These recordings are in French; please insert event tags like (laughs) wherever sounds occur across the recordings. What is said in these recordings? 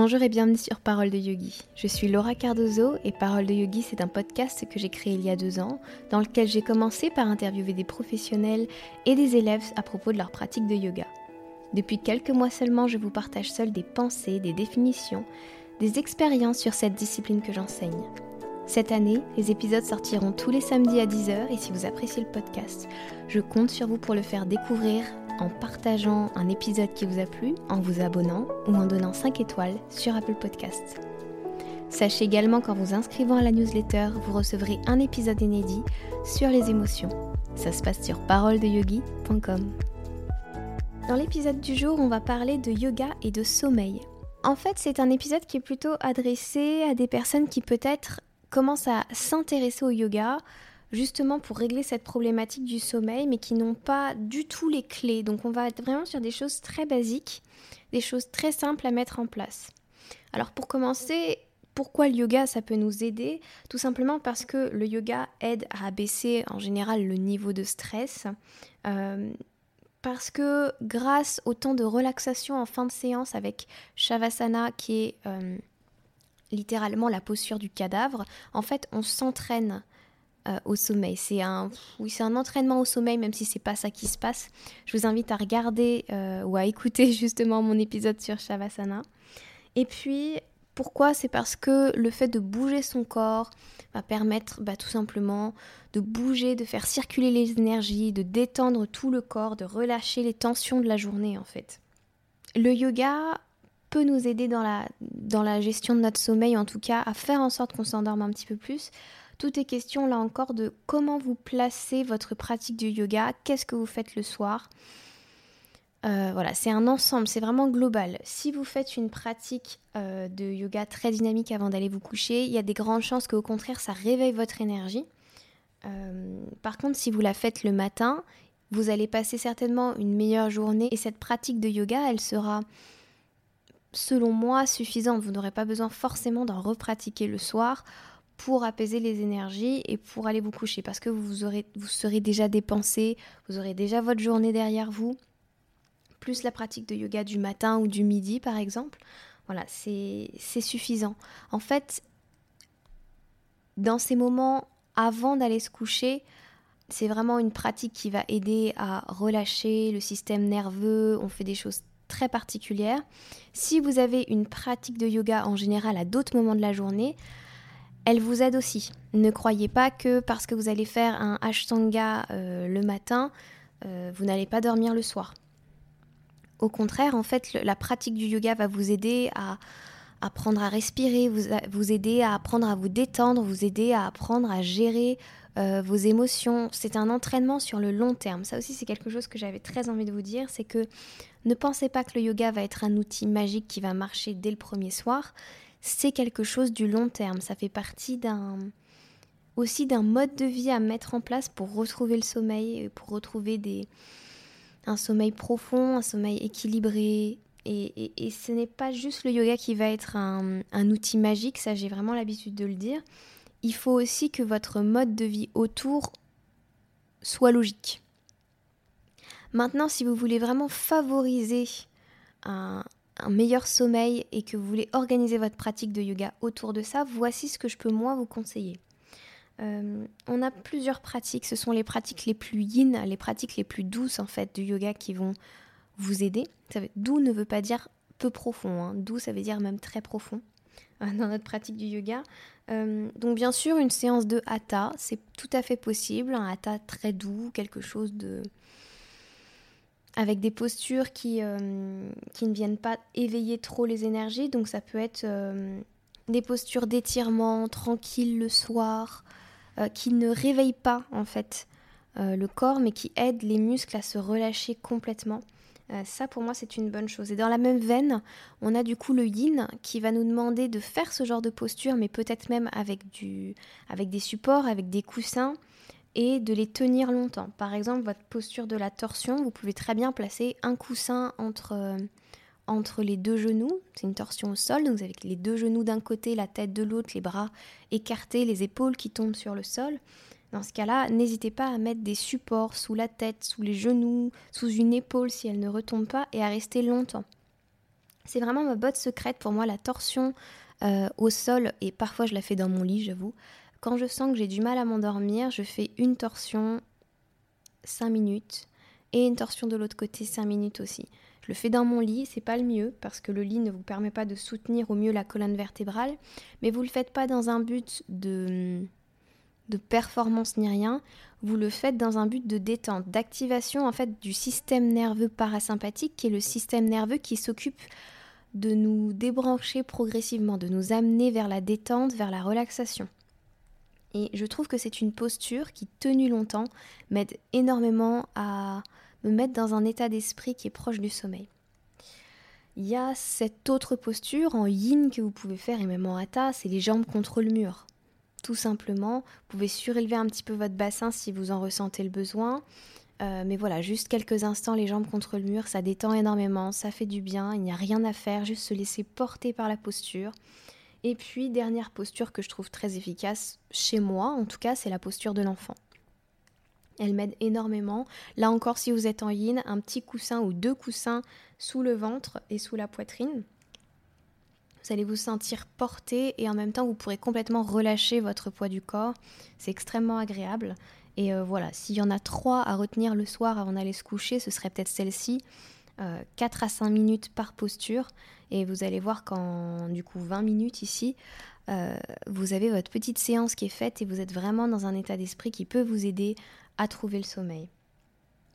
Bonjour et bienvenue sur Parole de Yogi. Je suis Laura Cardozo et Parole de Yogi, c'est un podcast que j'ai créé il y a deux ans, dans lequel j'ai commencé par interviewer des professionnels et des élèves à propos de leur pratique de yoga. Depuis quelques mois seulement, je vous partage seul des pensées, des définitions, des expériences sur cette discipline que j'enseigne. Cette année, les épisodes sortiront tous les samedis à 10h et si vous appréciez le podcast, je compte sur vous pour le faire découvrir en partageant un épisode qui vous a plu, en vous abonnant ou en donnant 5 étoiles sur Apple Podcasts. Sachez également qu'en vous inscrivant à la newsletter, vous recevrez un épisode inédit sur les émotions. Ça se passe sur paroledeyogi.com. Dans l'épisode du jour, on va parler de yoga et de sommeil. En fait, c'est un épisode qui est plutôt adressé à des personnes qui peut-être commencent à s'intéresser au yoga, justement pour régler cette problématique du sommeil, mais qui n'ont pas du tout les clés. Donc on va être vraiment sur des choses très basiques, des choses très simples à mettre en place. Alors pour commencer, pourquoi le yoga ça peut nous aider? Tout simplement parce que le yoga aide à baisser en général le niveau de stress. Euh, parce que grâce au temps de relaxation en fin de séance avec Shavasana qui est euh, littéralement la posture du cadavre, en fait on s'entraîne euh, au sommeil. C'est un, oui, c'est un entraînement au sommeil, même si c'est pas ça qui se passe. Je vous invite à regarder euh, ou à écouter (laughs) justement mon épisode sur Shavasana. Et puis, pourquoi? C'est parce que le fait de bouger son corps va permettre bah, tout simplement de bouger, de faire circuler les énergies, de détendre tout le corps, de relâcher les tensions de la journée en fait. Le yoga peut nous aider dans la, dans la gestion de notre sommeil, en tout cas à faire en sorte qu'on s'endorme un petit peu plus, tout est question là encore de comment vous placez votre pratique du yoga, qu'est-ce que vous faites le soir. Euh, voilà, c'est un ensemble, c'est vraiment global. Si vous faites une pratique euh, de yoga très dynamique avant d'aller vous coucher, il y a des grandes chances qu'au contraire, ça réveille votre énergie. Euh, par contre, si vous la faites le matin, vous allez passer certainement une meilleure journée et cette pratique de yoga, elle sera, selon moi, suffisante. Vous n'aurez pas besoin forcément d'en repratiquer le soir pour apaiser les énergies et pour aller vous coucher parce que vous, serez déjà dépensé, vous aurez déjà votre journée derrière vous, plus la pratique de yoga du matin ou du midi par exemple. Voilà, c'est suffisant. En fait, dans ces moments avant d'aller se coucher, c'est vraiment une pratique qui va aider à relâcher le système nerveux. On fait des choses très particulières. Si vous avez une pratique de yoga en général à d'autres moments de la journée, elle vous aide aussi. Ne croyez pas que parce que vous allez faire un Ashtanga euh, le matin, euh, vous n'allez pas dormir le soir. Au contraire, en fait, la pratique du yoga va vous aider à apprendre à respirer, vous, aider à apprendre à vous détendre, vous aider à apprendre à gérer euh, vos émotions. C'est un entraînement sur le long terme. Ça aussi, c'est quelque chose que j'avais très envie de vous dire, c'est que ne pensez pas que le yoga va être un outil magique qui va marcher dès le premier soir c'est quelque chose du long terme. Ça fait partie d'un aussi d'un mode de vie à mettre en place pour retrouver le sommeil, pour retrouver des, un sommeil profond, un sommeil équilibré. Et, ce n'est pas juste le yoga qui va être un outil magique, ça j'ai vraiment l'habitude de le dire. Il faut aussi que votre mode de vie autour soit logique. Maintenant, si vous voulez vraiment favoriser un, meilleur sommeil et que vous voulez organiser votre pratique de yoga autour de ça, voici ce que je peux moi vous conseiller. Euh, on a plusieurs pratiques, ce sont les pratiques les plus yin, les pratiques les plus douces en fait du yoga qui vont vous aider. Doux ne veut pas dire peu profond, hein. doux ça veut dire même très profond euh, (laughs) dans notre pratique du yoga. Euh, donc bien sûr une séance de hatha, c'est tout à fait possible, un hatha très doux, quelque chose de avec des postures qui, euh, qui ne viennent pas éveiller trop les énergies. Donc ça peut être euh, des postures d'étirement tranquilles le soir, euh, qui ne réveillent pas en fait le corps, mais qui aident les muscles à se relâcher complètement. ça pour moi c'est une bonne chose. Et dans la même veine, on a du coup le yin qui va nous demander de faire ce genre de posture, mais peut-être même avec, du, avec des supports, avec des coussins et de les tenir longtemps. Par exemple, votre posture de la torsion, vous pouvez très bien placer un coussin entre, euh, entre les deux genoux. C'est une torsion au sol, donc avec les deux genoux d'un côté, la tête de l'autre, les bras écartés, les épaules qui tombent sur le sol. Dans ce cas-là, n'hésitez pas à mettre des supports sous la tête, sous les genoux, sous une épaule si elle ne retombe pas et à rester longtemps. C'est vraiment ma botte secrète pour moi, la torsion euh, au sol, et parfois je la fais dans mon lit, j'avoue. Quand je sens que j'ai du mal à m'endormir, je fais une torsion 5 minutes et une torsion de l'autre côté 5 minutes aussi. Je le fais dans mon lit, c'est pas le mieux parce que le lit ne vous permet pas de soutenir au mieux la colonne vertébrale, mais vous le faites pas dans un but de de performance ni rien, vous le faites dans un but de détente, d'activation en fait du système nerveux parasympathique qui est le système nerveux qui s'occupe de nous débrancher progressivement, de nous amener vers la détente, vers la relaxation. Et je trouve que c'est une posture qui, tenue longtemps, m'aide énormément à me mettre dans un état d'esprit qui est proche du sommeil. Il y a cette autre posture en yin que vous pouvez faire et même en hatha, c'est les jambes contre le mur tout simplement. Vous pouvez surélever un petit peu votre bassin si vous en ressentez le besoin. Euh, mais voilà, juste quelques instants les jambes contre le mur, ça détend énormément, ça fait du bien, il n'y a rien à faire, juste se laisser porter par la posture. Et puis, dernière posture que je trouve très efficace, chez moi en tout cas, c'est la posture de l'enfant. Elle m'aide énormément. Là encore, si vous êtes en yin, un petit coussin ou deux coussins sous le ventre et sous la poitrine. Vous allez vous sentir porté et en même temps vous pourrez complètement relâcher votre poids du corps. C'est extrêmement agréable. Et euh, voilà, s'il y en a trois à retenir le soir avant d'aller se coucher, ce serait peut-être celle-ci. 4 euh, à 5 minutes par posture. Et vous allez voir qu'en du coup 20 minutes ici, euh, vous avez votre petite séance qui est faite et vous êtes vraiment dans un état d'esprit qui peut vous aider à trouver le sommeil.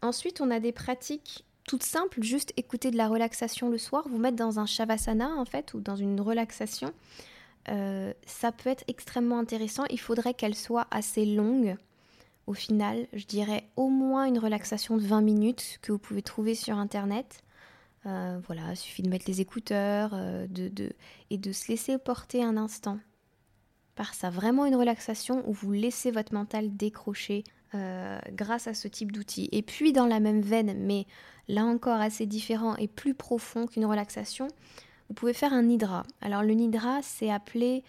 Ensuite, on a des pratiques toute simple, juste écouter de la relaxation le soir, vous mettre dans un shavasana en fait, ou dans une relaxation. Euh, ça peut être extrêmement intéressant. Il faudrait qu'elle soit assez longue. Au final, je dirais au moins une relaxation de 20 minutes que vous pouvez trouver sur internet. Euh, voilà, il suffit de mettre les écouteurs euh, et de se laisser porter un instant par ça. Vraiment une relaxation où vous laissez votre mental décrocher grâce à ce type d'outil. Et puis dans la même veine, mais là encore assez différent et plus profond qu'une relaxation, vous pouvez faire un nidra. Alors le nidra, c'est appelé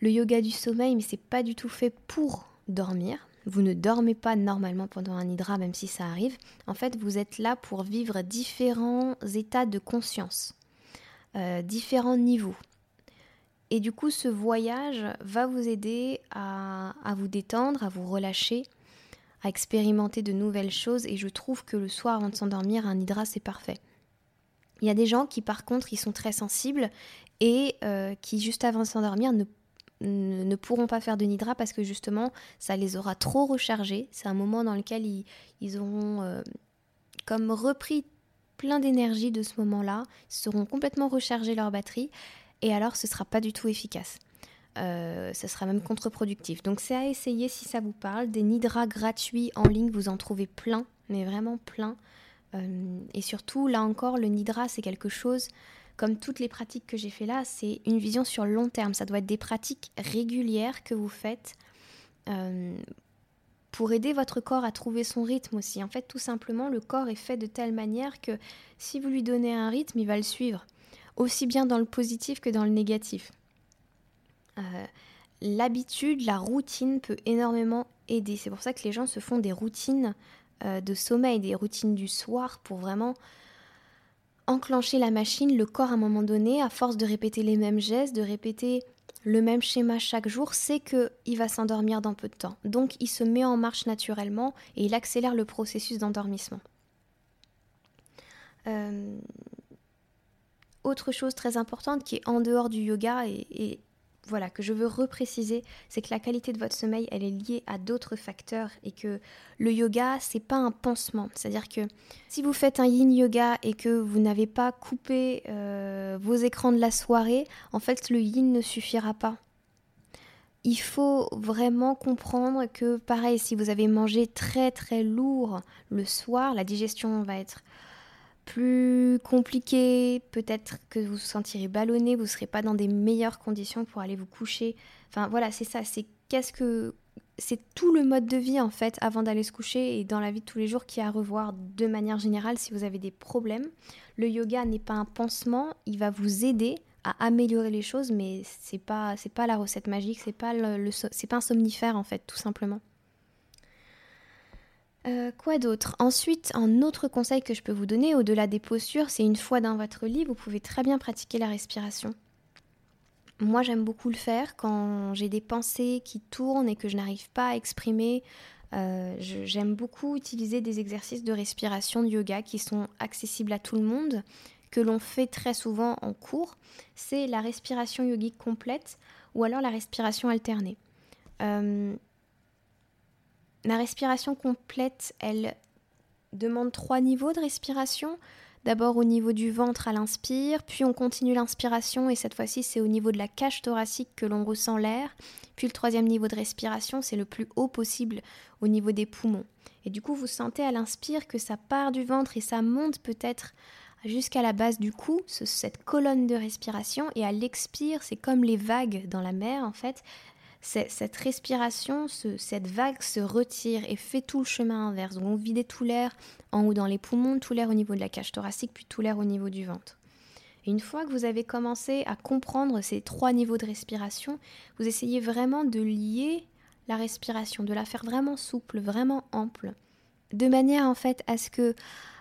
le yoga du sommeil, mais c'est pas du tout fait pour dormir. Vous ne dormez pas normalement pendant un nidra, même si ça arrive. En fait, vous êtes là pour vivre différents états de conscience, euh, différents niveaux. Et du coup, ce voyage va vous aider à vous détendre, à vous relâcher, à expérimenter de nouvelles choses et je trouve que le soir avant de s'endormir, un hydra c'est parfait. Il y a des gens qui par contre ils sont très sensibles et euh, qui juste avant de s'endormir ne, ne, pourront pas faire de nidra parce que justement ça les aura trop rechargés. C'est un moment dans lequel ils, ils auront euh, comme repris plein d'énergie de ce moment-là, ils seront complètement rechargés leur batterie et alors ce sera pas du tout efficace. Euh, ça sera même contre-productif. Donc c'est à essayer si ça vous parle. Des nidras gratuits en ligne, vous en trouvez plein, mais vraiment plein. Euh, et surtout, là encore, le nidra, c'est quelque chose, comme toutes les pratiques que j'ai fait là, c'est une vision sur long terme. Ça doit être des pratiques régulières que vous faites euh, pour aider votre corps à trouver son rythme aussi. En fait, tout simplement, le corps est fait de telle manière que si vous lui donnez un rythme, il va le suivre, aussi bien dans le positif que dans le négatif. Euh, l'habitude, la routine peut énormément aider. C'est pour ça que les gens se font des routines euh, de sommeil, des routines du soir pour vraiment enclencher la machine, le corps à un moment donné, à force de répéter les mêmes gestes, de répéter le même schéma chaque jour, c'est qu'il va s'endormir dans peu de temps. Donc il se met en marche naturellement et il accélère le processus d'endormissement. Euh, autre chose très importante qui est en dehors du yoga et voilà, que je veux repréciser, c'est que la qualité de votre sommeil, elle est liée à d'autres facteurs et que le yoga, c'est pas un pansement. C'est-à-dire que si vous faites un yin yoga et que vous n'avez pas coupé euh, vos écrans de la soirée, en fait, le yin ne suffira pas. Il faut vraiment comprendre que, pareil, si vous avez mangé très très lourd le soir, la digestion va être plus compliqué, peut-être que vous vous sentirez ballonné, vous ne serez pas dans des meilleures conditions pour aller vous coucher. Enfin voilà, c'est ça, c'est qu'est-ce que c'est tout le mode de vie en fait avant d'aller se coucher et dans la vie de tous les jours qui a à revoir de manière générale si vous avez des problèmes. Le yoga n'est pas un pansement, il va vous aider à améliorer les choses mais c'est pas c'est pas la recette magique, c'est pas le, c'est pas un somnifère en fait tout simplement. Euh, quoi d'autre? Ensuite, un autre conseil que je peux vous donner, au-delà des postures, c'est une fois dans votre lit, vous pouvez très bien pratiquer la respiration. Moi, j'aime beaucoup le faire quand j'ai des pensées qui tournent et que je n'arrive pas à exprimer. Euh, j'aime beaucoup utiliser des exercices de respiration de yoga qui sont accessibles à tout le monde, que l'on fait très souvent en cours. C'est la respiration yogique complète ou alors la respiration alternée. Euh, la respiration complète, elle demande trois niveaux de respiration. D'abord au niveau du ventre à l'inspire, puis on continue l'inspiration et cette fois-ci c'est au niveau de la cage thoracique que l'on ressent l'air. Puis le troisième niveau de respiration c'est le plus haut possible au niveau des poumons. Et du coup vous sentez à l'inspire que ça part du ventre et ça monte peut-être jusqu'à la base du cou, cette colonne de respiration, et à l'expire c'est comme les vagues dans la mer en fait, cette respiration, cette vague se retire et fait tout le chemin inverse. Donc on vide tout l'air en haut dans les poumons, tout l'air au niveau de la cage thoracique, puis tout l'air au niveau du ventre. Une fois que vous avez commencé à comprendre ces trois niveaux de respiration, vous essayez vraiment de lier la respiration, de la faire vraiment souple, vraiment ample, de manière en fait à ce que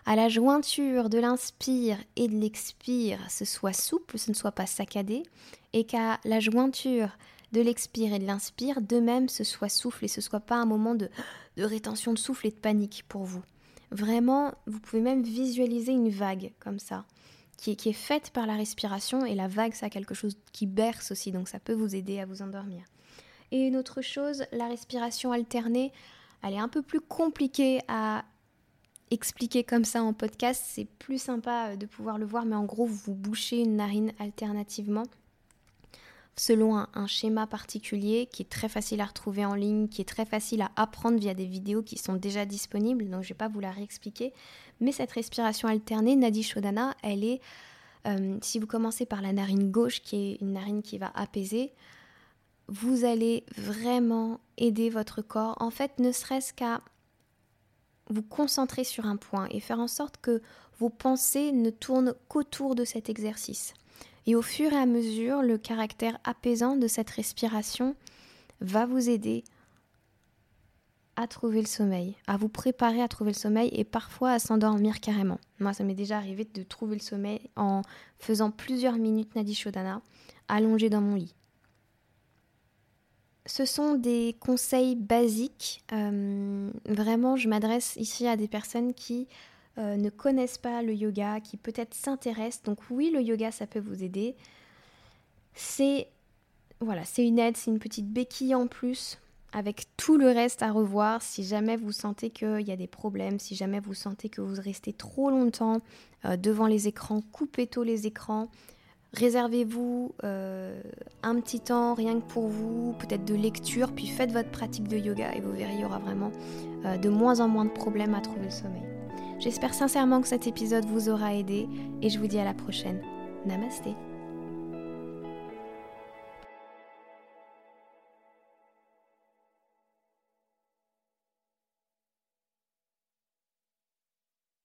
à la jointure de l'inspire et de l'expire, ce soit souple, ce ne soit pas saccadé, et qu'à la jointure de l'expire et de l'inspire, de même ce soit souffle et ce soit pas un moment de, de rétention de souffle et de panique pour vous. Vraiment, vous pouvez même visualiser une vague comme ça, qui est, qui est faite par la respiration, et la vague, ça a quelque chose qui berce aussi, donc ça peut vous aider à vous endormir. Et une autre chose, la respiration alternée, elle est un peu plus compliquée à expliquer comme ça en podcast, c'est plus sympa de pouvoir le voir, mais en gros, vous bouchez une narine alternativement selon un, schéma particulier qui est très facile à retrouver en ligne, qui est très facile à apprendre via des vidéos qui sont déjà disponibles, donc je ne vais pas vous la réexpliquer. Mais cette respiration alternée, Nadi Shodhana, elle est, euh, si vous commencez par la narine gauche, qui est une narine qui va apaiser, vous allez vraiment aider votre corps, en fait, ne serait-ce qu'à vous concentrer sur un point et faire en sorte que vos pensées ne tournent qu'autour de cet exercice. Et au fur et à mesure, le caractère apaisant de cette respiration va vous aider à trouver le sommeil, à vous préparer à trouver le sommeil et parfois à s'endormir carrément. Moi, ça m'est déjà arrivé de trouver le sommeil en faisant plusieurs minutes Nadi Shodhana allongé dans mon lit. Ce sont des conseils basiques. Euh, vraiment, je m'adresse ici à des personnes qui euh, ne connaissent pas le yoga, qui peut-être s'intéressent. Donc oui, le yoga, ça peut vous aider. C'est voilà, c'est une aide, c'est une petite béquille en plus avec tout le reste à revoir si jamais vous sentez qu'il y a des problèmes, si jamais vous sentez que vous restez trop longtemps euh, devant les écrans, coupez tôt les écrans, réservez-vous euh, un petit temps rien que pour vous, peut-être de lecture, puis faites votre pratique de yoga et vous verrez, il y aura vraiment de moins en moins de problèmes à trouver le sommeil. J'espère sincèrement que cet épisode vous aura aidé et je vous dis à la prochaine. Namasté